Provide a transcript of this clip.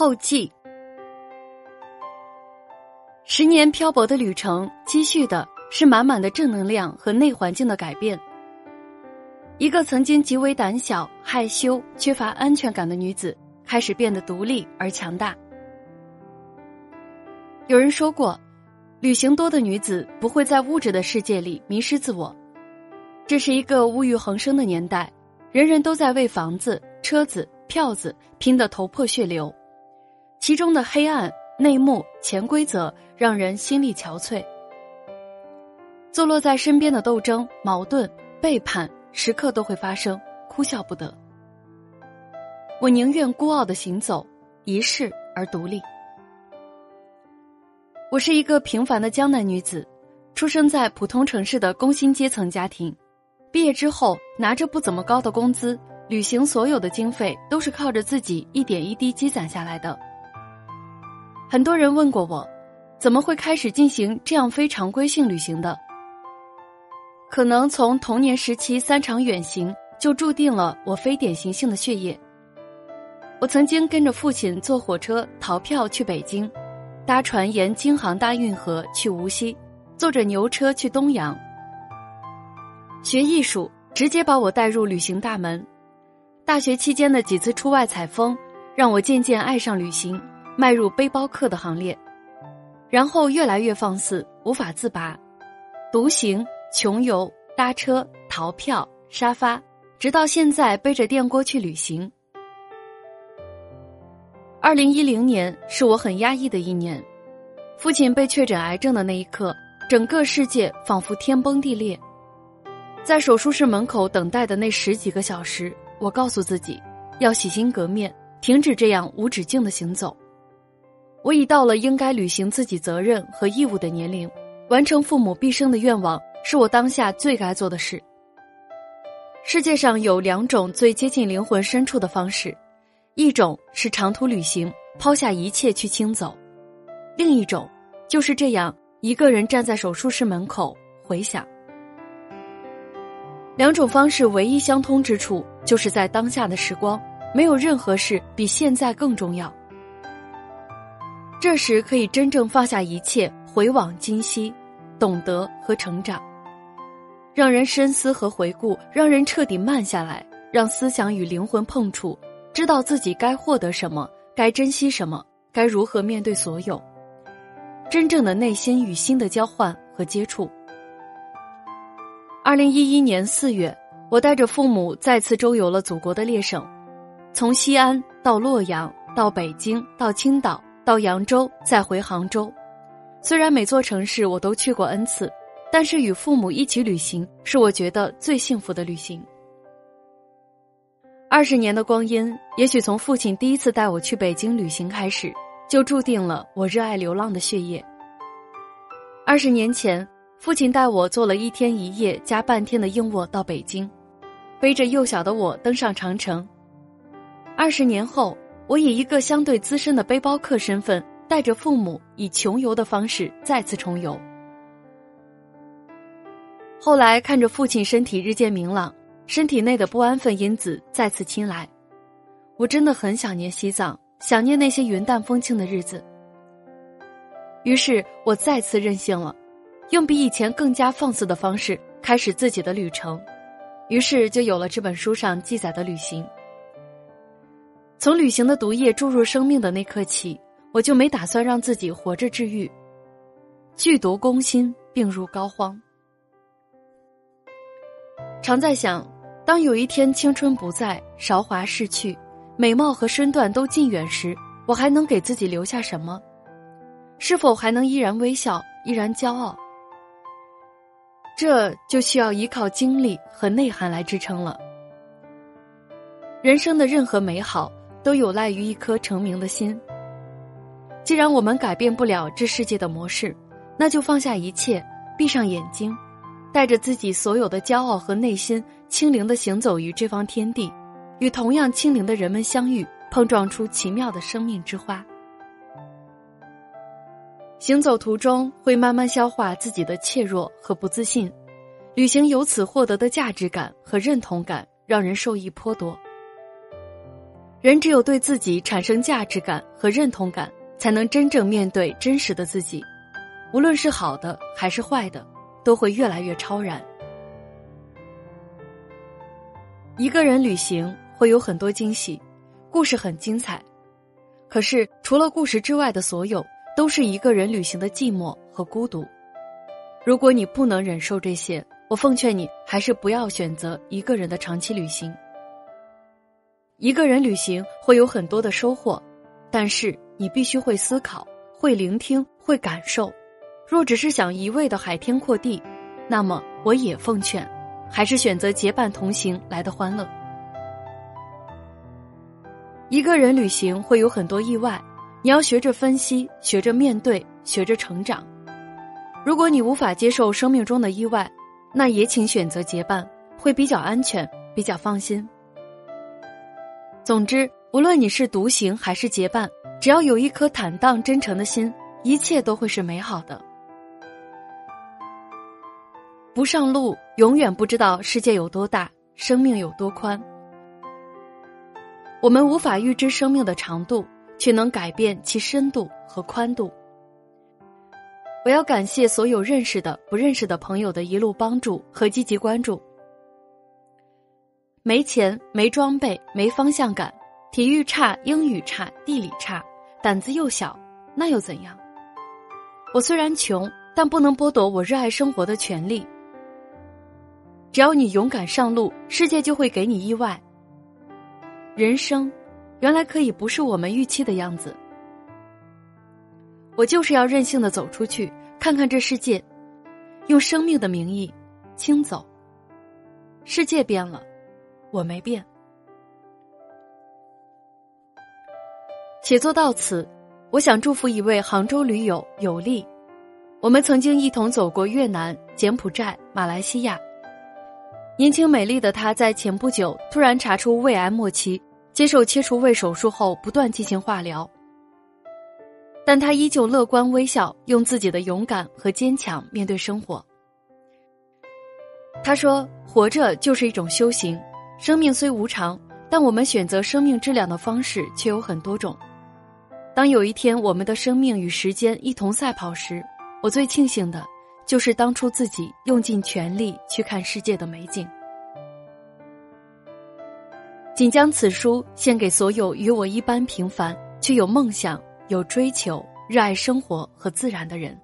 后记。十年漂泊的旅程，积蓄的是满满的正能量和内环境的改变。一个曾经极为胆小、害羞、缺乏安全感的女子，开始变得独立而强大。有人说过，旅行多的女子不会在物质的世界里迷失自我。这是一个物欲横生的年代，人人都在为房子、车子、票子拼得头破血流，其中的黑暗。内幕、潜规则让人心力憔悴，坐落在身边的斗争、矛盾、背叛，时刻都会发生，哭笑不得。我宁愿孤傲的行走，一世而独立。我是一个平凡的江南女子，出生在普通城市的工薪阶层家庭，毕业之后拿着不怎么高的工资，旅行所有的经费都是靠着自己一点一滴积攒下来的。很多人问过我，怎么会开始进行这样非常规性旅行的？可能从童年时期三场远行就注定了我非典型性的血液。我曾经跟着父亲坐火车逃票去北京，搭船沿京杭大运河去无锡，坐着牛车去东阳。学艺术直接把我带入旅行大门。大学期间的几次出外采风，让我渐渐爱上旅行。迈入背包客的行列，然后越来越放肆，无法自拔，独行、穷游、搭车、逃票、沙发，直到现在背着电锅去旅行。二零一零年是我很压抑的一年，父亲被确诊癌症的那一刻，整个世界仿佛天崩地裂。在手术室门口等待的那十几个小时，我告诉自己，要洗心革面，停止这样无止境的行走。我已到了应该履行自己责任和义务的年龄，完成父母毕生的愿望是我当下最该做的事。世界上有两种最接近灵魂深处的方式，一种是长途旅行，抛下一切去轻走；另一种就是这样一个人站在手术室门口回想。两种方式唯一相通之处，就是在当下的时光，没有任何事比现在更重要。这时可以真正放下一切，回望今昔，懂得和成长，让人深思和回顾，让人彻底慢下来，让思想与灵魂碰触，知道自己该获得什么，该珍惜什么，该如何面对所有，真正的内心与心的交换和接触。二零一一年四月，我带着父母再次周游了祖国的列省，从西安到洛阳，到北京，到青岛。到扬州，再回杭州。虽然每座城市我都去过 n 次，但是与父母一起旅行是我觉得最幸福的旅行。二十年的光阴，也许从父亲第一次带我去北京旅行开始，就注定了我热爱流浪的血液。二十年前，父亲带我坐了一天一夜加半天的硬卧到北京，背着幼小的我登上长城。二十年后。我以一个相对资深的背包客身份，带着父母以穷游的方式再次重游。后来看着父亲身体日渐明朗，身体内的不安分因子再次侵来，我真的很想念西藏，想念那些云淡风轻的日子。于是我再次任性了，用比以前更加放肆的方式开始自己的旅程，于是就有了这本书上记载的旅行。从旅行的毒液注入生命的那刻起，我就没打算让自己活着治愈。剧毒攻心，病入膏肓。常在想，当有一天青春不在，韶华逝去，美貌和身段都尽远时，我还能给自己留下什么？是否还能依然微笑，依然骄傲？这就需要依靠经历和内涵来支撑了。人生的任何美好。都有赖于一颗澄明的心。既然我们改变不了这世界的模式，那就放下一切，闭上眼睛，带着自己所有的骄傲和内心，轻灵的行走于这方天地，与同样轻灵的人们相遇，碰撞出奇妙的生命之花。行走途中会慢慢消化自己的怯弱和不自信，旅行由此获得的价值感和认同感，让人受益颇多。人只有对自己产生价值感和认同感，才能真正面对真实的自己。无论是好的还是坏的，都会越来越超然。一个人旅行会有很多惊喜，故事很精彩。可是，除了故事之外的所有，都是一个人旅行的寂寞和孤独。如果你不能忍受这些，我奉劝你还是不要选择一个人的长期旅行。一个人旅行会有很多的收获，但是你必须会思考、会聆听、会感受。若只是想一味的海天阔地，那么我也奉劝，还是选择结伴同行来的欢乐。一个人旅行会有很多意外，你要学着分析，学着面对，学着成长。如果你无法接受生命中的意外，那也请选择结伴，会比较安全，比较放心。总之，无论你是独行还是结伴，只要有一颗坦荡真诚的心，一切都会是美好的。不上路，永远不知道世界有多大，生命有多宽。我们无法预知生命的长度，却能改变其深度和宽度。我要感谢所有认识的、不认识的朋友的一路帮助和积极关注。没钱、没装备、没方向感，体育差、英语差、地理差，胆子又小，那又怎样？我虽然穷，但不能剥夺我热爱生活的权利。只要你勇敢上路，世界就会给你意外。人生，原来可以不是我们预期的样子。我就是要任性的走出去，看看这世界，用生命的名义，轻走。世界变了，我没变。写作到此，我想祝福一位杭州驴友有利。我们曾经一同走过越南、柬埔寨、马来西亚。年轻美丽的她，在前不久突然查出胃癌末期。接受切除胃手术后，不断进行化疗，但他依旧乐观微笑，用自己的勇敢和坚强面对生活。他说：“活着就是一种修行，生命虽无常，但我们选择生命质量的方式却有很多种。当有一天我们的生命与时间一同赛跑时，我最庆幸的，就是当初自己用尽全力去看世界的美景。”仅将此书献给所有与我一般平凡却有梦想、有追求、热爱生活和自然的人。